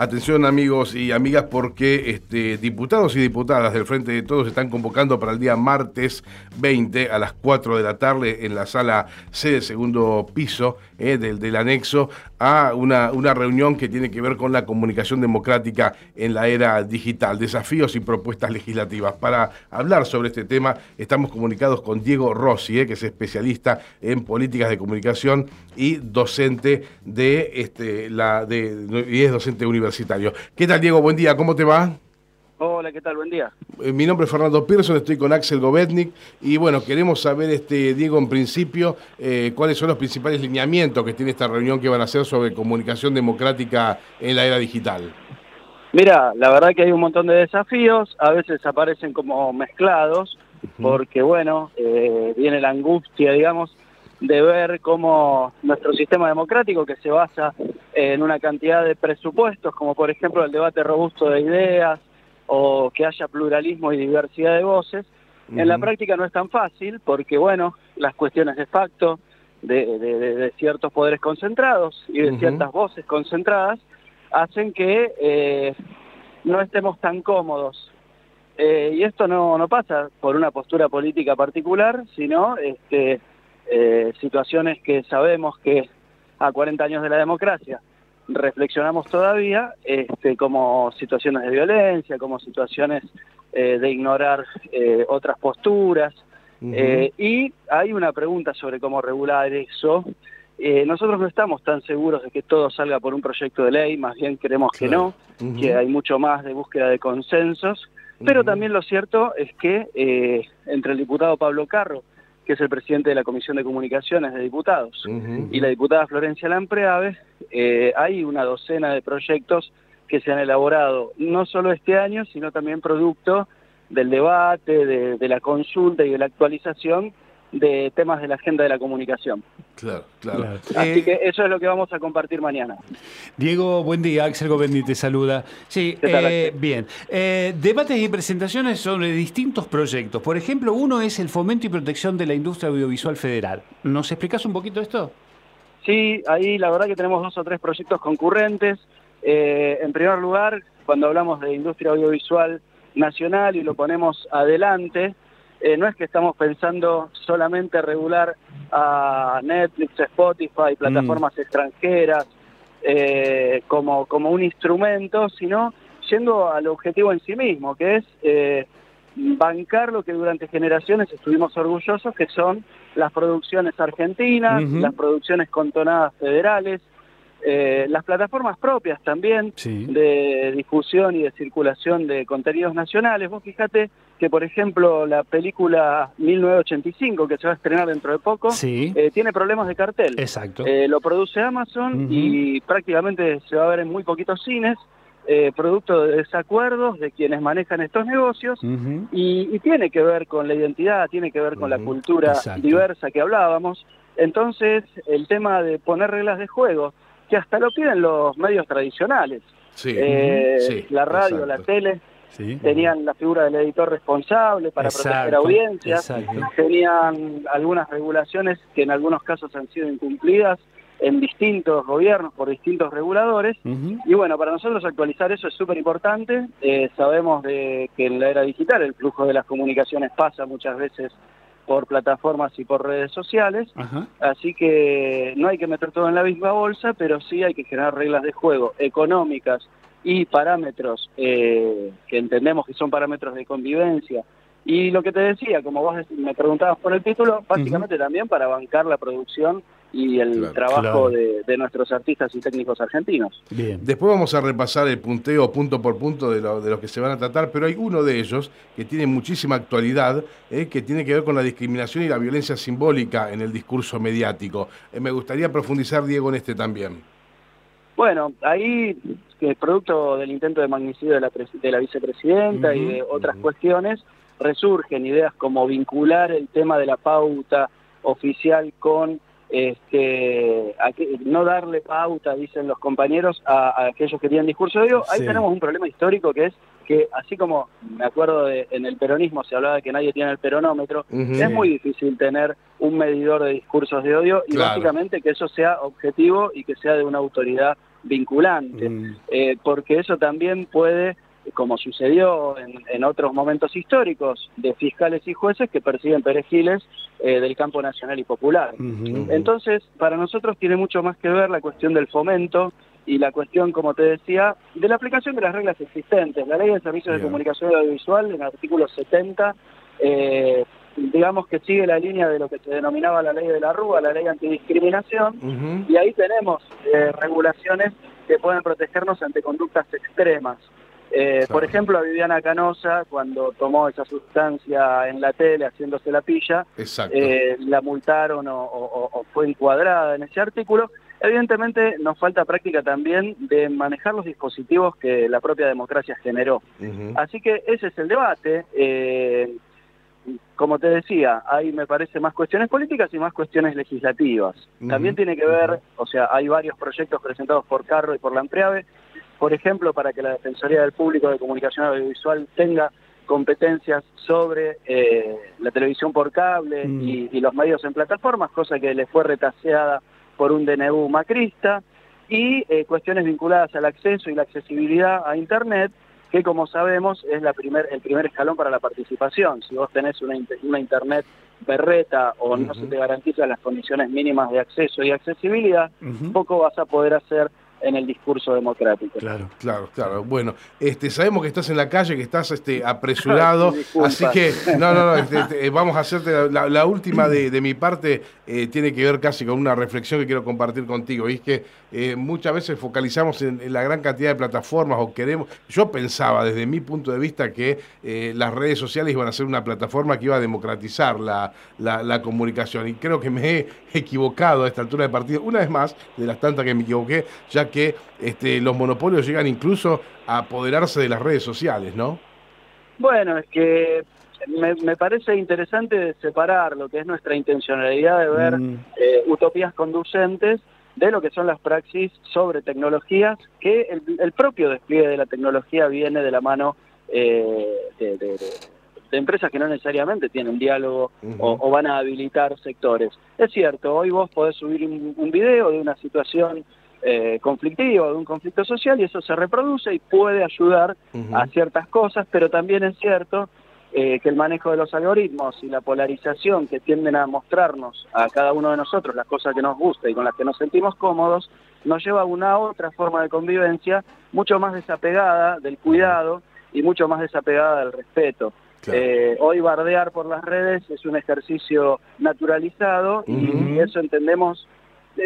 Atención amigos y amigas porque este, diputados y diputadas del Frente de Todos están convocando para el día martes 20 a las 4 de la tarde en la sala C del segundo piso eh, del, del, anexo a una, una reunión que tiene que ver con la comunicación democrática en la era digital, desafíos y propuestas legislativas. Para hablar sobre este tema estamos comunicados con Diego Rossi, eh, que es especialista en políticas de comunicación y docente de este, la de, y es docente universitario ¿Qué tal, Diego? Buen día, ¿cómo te va? Hola, ¿qué tal? Buen día. Eh, mi nombre es Fernando Pearson, estoy con Axel Govetnik y bueno, queremos saber, este Diego, en principio, eh, cuáles son los principales lineamientos que tiene esta reunión que van a hacer sobre comunicación democrática en la era digital. Mira, la verdad que hay un montón de desafíos, a veces aparecen como mezclados, porque bueno, eh, viene la angustia, digamos, de ver cómo nuestro sistema democrático, que se basa en una cantidad de presupuestos, como por ejemplo el debate robusto de ideas o que haya pluralismo y diversidad de voces, en la práctica no es tan fácil porque, bueno, las cuestiones de facto de, ciertos poderes concentrados y de ciertas voces concentradas hacen que eh, no estemos tan cómodos. Eh, y esto no, no pasa por una postura política particular, sino este, eh, situaciones que sabemos que a 40 años de la democracia reflexionamos todavía, este, como situaciones de violencia, como situaciones eh, de ignorar eh, otras posturas. y hay una pregunta sobre cómo regular eso. nosotros no estamos tan seguros de que todo salga por un proyecto de ley, más bien creemos que no, que hay mucho más de búsqueda de consensos, pero también lo cierto es que entre el diputado Pablo Carro que es el presidente de la Comisión de Comunicaciones de Diputados, y la diputada Florencia Lampreave, eh, hay una docena de proyectos que se han elaborado, no solo este año, sino también producto del debate, de la consulta y de la actualización de temas de la agenda de la comunicación. Claro, claro. Así que eso es lo que vamos a compartir mañana. Diego, buen día. Axel Govendi te saluda. Sí, eh, bien. Eh, debates y presentaciones sobre distintos proyectos. Por ejemplo, uno es el fomento y protección de la industria audiovisual federal. ¿Nos explicas un poquito esto? Sí, ahí la verdad que tenemos dos o tres proyectos concurrentes. Eh, en primer lugar, cuando hablamos de industria audiovisual nacional y lo ponemos adelante, eh, no es que estamos pensando solamente regular a Netflix, Spotify, plataformas mm. extranjeras eh, como, como un instrumento, sino yendo al objetivo en sí mismo, que es eh, bancar lo que durante generaciones estuvimos orgullosos, que son las producciones argentinas, las producciones contonadas federales, eh, las plataformas propias también de difusión y de circulación de contenidos nacionales. Vos fíjate que, por ejemplo, la película 1985, que se va a estrenar dentro de poco, eh, tiene problemas de cartel. Exacto. Eh, lo produce Amazon y prácticamente se va a ver en muy poquitos cines. producto de desacuerdos de quienes manejan estos negocios y, tiene que ver con la identidad, tiene que ver con la cultura diversa que hablábamos. Entonces, el tema de poner reglas de juego que hasta lo piden los medios tradicionales. Eh, la radio, la tele, tenían la figura del editor responsable para proteger audiencias, tenían algunas regulaciones que en algunos casos han sido incumplidas en distintos gobiernos por distintos reguladores. Y bueno, para nosotros actualizar eso es súper importante. Eh, sabemos de que en la era digital el flujo de las comunicaciones pasa muchas veces por plataformas y por redes sociales, así que no hay que meter todo en la misma bolsa, pero sí hay que generar reglas de juego económicas y parámetros eh, que entendemos que son parámetros de convivencia. Y lo que te decía, como vos me preguntabas por el título, básicamente también para bancar la producción y el trabajo De, nuestros artistas y técnicos argentinos. Bien. Después vamos a repasar el punteo punto por punto de lo, de lo que se van a tratar, pero hay uno de ellos que tiene muchísima actualidad, eh, que tiene que ver con la discriminación y la violencia simbólica en el discurso mediático. Eh, me gustaría profundizar, Diego, en este también. Bueno, ahí, que producto del intento de magnicidio de la, de la vicepresidenta y de otras cuestiones, resurgen ideas como vincular el tema de la pauta oficial con este, no darle pauta, dicen los compañeros, a, aquellos que tienen discurso. De odio, ahí tenemos un problema histórico que es que así como me acuerdo de, en el peronismo se hablaba de que nadie tiene el peronómetro, es muy difícil tener un medidor de discursos de odio y básicamente que eso sea objetivo y que sea de una autoridad vinculante, eh, porque eso también puede como sucedió en, otros momentos históricos, de fiscales y jueces que persiguen perejiles eh, del campo nacional y popular. Entonces, para nosotros tiene mucho más que ver la cuestión del fomento y la cuestión, como te decía, de la aplicación de las reglas existentes. La ley de servicios de comunicación audiovisual, en el artículo 70, eh, digamos que sigue la línea de lo que se denominaba la ley de la Rúa, la ley antidiscriminación, y ahí tenemos eh, regulaciones que pueden protegernos ante conductas extremas. Eh, por ejemplo, a Viviana Canosa, cuando tomó esa sustancia en la tele haciéndose la pilla, eh, la multaron o, fue encuadrada en ese artículo. Evidentemente nos falta práctica también de manejar los dispositivos que la propia democracia generó. Así que ese es el debate. Eh, como te decía, hay me parece más cuestiones políticas y más cuestiones legislativas. También tiene que ver, o sea, hay varios proyectos presentados por Carro y por la Ampreave por ejemplo, para que la Defensoría del Público de Comunicación Audiovisual tenga competencias sobre eh, la televisión por cable mm. y, los medios en plataformas, cosa que le fue retaseada por un DNU macrista, y eh, cuestiones vinculadas al acceso y la accesibilidad a Internet, que como sabemos es la primer, el primer escalón para la participación. Si vos tenés una, una Internet berreta o no se te garantizan las condiciones mínimas de acceso y accesibilidad, poco vas a poder hacer en el discurso democrático. Claro, claro, claro. Bueno, este, sabemos que estás en la calle, que estás este, apresurado, así que no, no, no, este, este, eh, vamos a hacerte la, última de, mi parte, eh, tiene que ver casi con una reflexión que quiero compartir contigo, y es que eh, muchas veces focalizamos en, la gran cantidad de plataformas o queremos, yo pensaba desde mi punto de vista que las redes sociales iban a ser una plataforma que iba a democratizar la, la comunicación, y creo que me he equivocado a esta altura de partido, una vez más, de las tantas que me equivoqué, ya que este, los monopolios llegan incluso a apoderarse de las redes sociales, ¿no? Bueno, es que me, parece interesante separar lo que es nuestra intencionalidad de ver mm. eh, utopías conducentes de lo que son las praxis sobre tecnologías, que el, propio despliegue de la tecnología viene de la mano eh, de, empresas que no necesariamente tienen diálogo o, van a habilitar sectores. Es cierto, hoy vos podés subir un, un video de una situación eh, conflictivo, de un conflicto social, y eso se reproduce y puede ayudar a ciertas cosas, pero también es cierto eh, que el manejo de los algoritmos y la polarización que tienden a mostrarnos a cada uno de nosotros las cosas que nos gusta y con las que nos sentimos cómodos, nos lleva a una otra forma de convivencia mucho más desapegada del cuidado y mucho más desapegada del respeto. Eh, hoy bardear por las redes es un ejercicio naturalizado y eso entendemos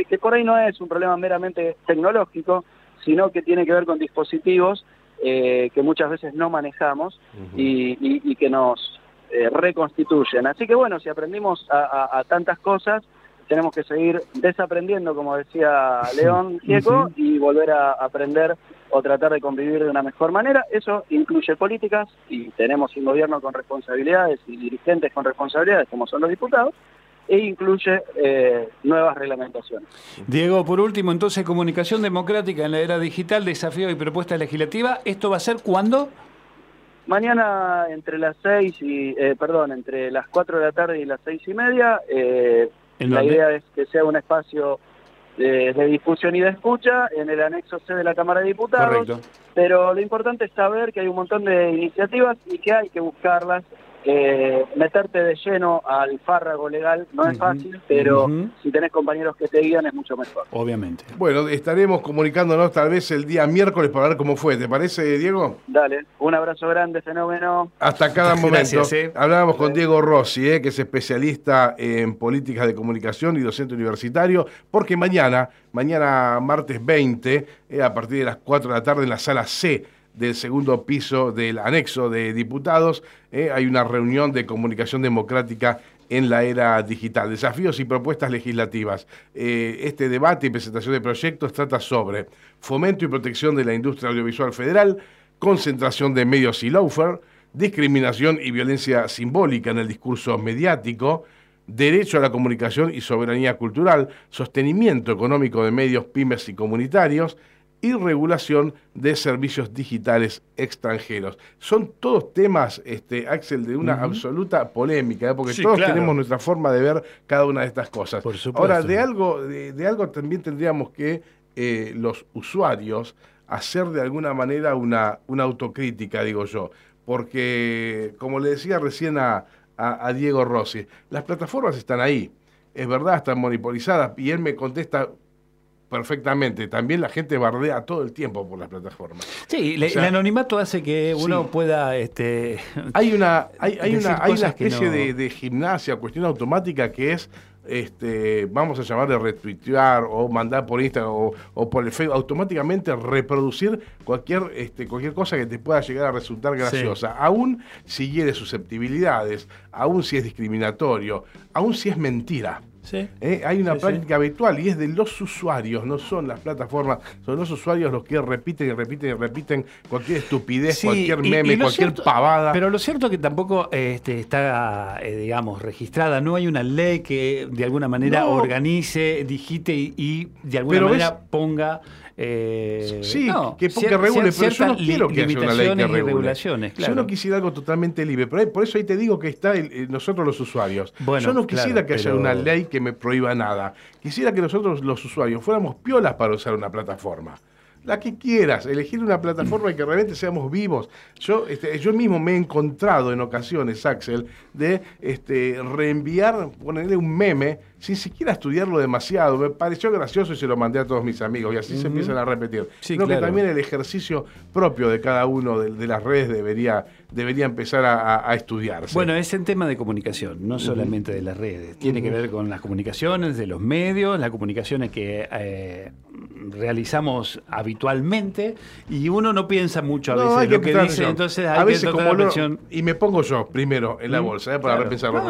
que por ahí no es un problema meramente tecnológico, sino que tiene que ver con dispositivos eh, que muchas veces no manejamos y, que nos eh, reconstituyen. Así que bueno, si aprendimos a, tantas cosas, tenemos que seguir desaprendiendo, como decía León Gieco, y volver a aprender o tratar de convivir de una mejor manera. Eso incluye políticas y tenemos un gobierno con responsabilidades y dirigentes con responsabilidades, como son los diputados, e incluye eh, nuevas reglamentaciones. Diego, por último, entonces, comunicación democrática en la era digital, desafío y propuesta legislativa, ¿esto va a ser cuándo? Mañana entre las seis y, eh, perdón, entre las cuatro de la tarde y las seis y media, eh, la idea es que sea un espacio de, difusión y de escucha en el anexo C de la Cámara de Diputados. Correcto. Pero lo importante es saber que hay un montón de iniciativas y que hay que buscarlas eh, meterte de lleno al fárrago legal no es fácil, pero si tenés compañeros que te guían es mucho mejor. Obviamente. Bueno, estaremos comunicándonos tal vez el día miércoles para ver cómo fue. ¿Te parece, Diego? Dale, un abrazo grande, fenómeno. Hasta cada momento. Eh. Hablábamos con Diego Rossi, eh, que es especialista en políticas de comunicación y docente universitario, porque mañana, mañana martes 20, a partir de las 4 de la tarde en la sala C del segundo piso del anexo de diputados. Eh, hay una reunión de comunicación democrática en la era digital. Desafíos y propuestas legislativas. Eh, este debate y presentación de proyectos trata sobre fomento y protección de la industria audiovisual federal, concentración de medios y lawfare, discriminación y violencia simbólica en el discurso mediático, derecho a la comunicación y soberanía cultural, sostenimiento económico de medios pymes y comunitarios, y regulación de servicios digitales extranjeros. Son todos temas, este, Axel, de una absoluta polémica, ¿eh? porque todos tenemos nuestra forma de ver cada una de estas cosas. Ahora, de algo, de, algo también tendríamos que eh, los usuarios hacer de alguna manera una, una autocrítica, digo yo, porque, como le decía recién a, a Diego Rossi, las plataformas están ahí es verdad, están monopolizadas. Y él me contesta perfectamente. También la gente bardea todo el tiempo por las plataformas. Sí, el anonimato hace que uno pueda... Este, hay una, hay, hay una, hay una especie de, de, gimnasia, cuestión automática que es... Este, vamos a llamarle retuitear o mandar por Instagram o, por el Facebook, automáticamente reproducir cualquier, este, cualquier cosa que te pueda llegar a resultar graciosa, aún si hiere susceptibilidades, aún si es discriminatorio, aún si es mentira. ¿Eh? Hay una práctica habitual y es de los usuarios, no son las plataformas, son los usuarios los que repiten y repiten y repiten cualquier estupidez, cualquier meme, cualquier pavada. Pero lo cierto es que tampoco este, está, eh, digamos, registrada, no hay una ley que de alguna manera organice, digite y, de alguna manera ponga eh, sí, que, regule, pero yo no quiero que haya una ley que regule. Yo no quisiera algo totalmente libre, pero por eso ahí te digo que está nosotros los usuarios. yo no quisiera que haya una ley que me prohíba nada. Quisiera que nosotros los usuarios fuéramos piolas para usar una plataforma la que quieras, elegir una plataforma y que realmente seamos vivos. Yo, este, yo mismo me he encontrado en ocasiones, Axel, de este, reenviar, ponerle un meme sin siquiera estudiarlo demasiado. Me pareció gracioso y se lo mandé a todos mis amigos y así se empiezan a repetir. Creo que también el ejercicio propio de cada uno de, las redes debería, debería empezar a, estudiarse. Bueno, es en tema de comunicación, no solamente de las redes. Tiene que ver con las comunicaciones de los medios, las comunicaciones que eh, realizamos habitualmente y uno no piensa mucho a veces lo que dice, entonces hay a veces como y me pongo yo primero en la bolsa ¿eh? para repensarlo.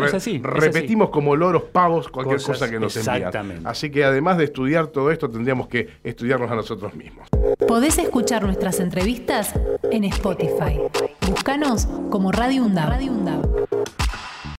repetimos como loros pavos cualquier cosa que nos envían. Así que además de estudiar todo esto tendríamos que estudiarnos a nosotros mismos. Podés escuchar nuestras entrevistas en Spotify. Búscanos como Radio Radio Undab.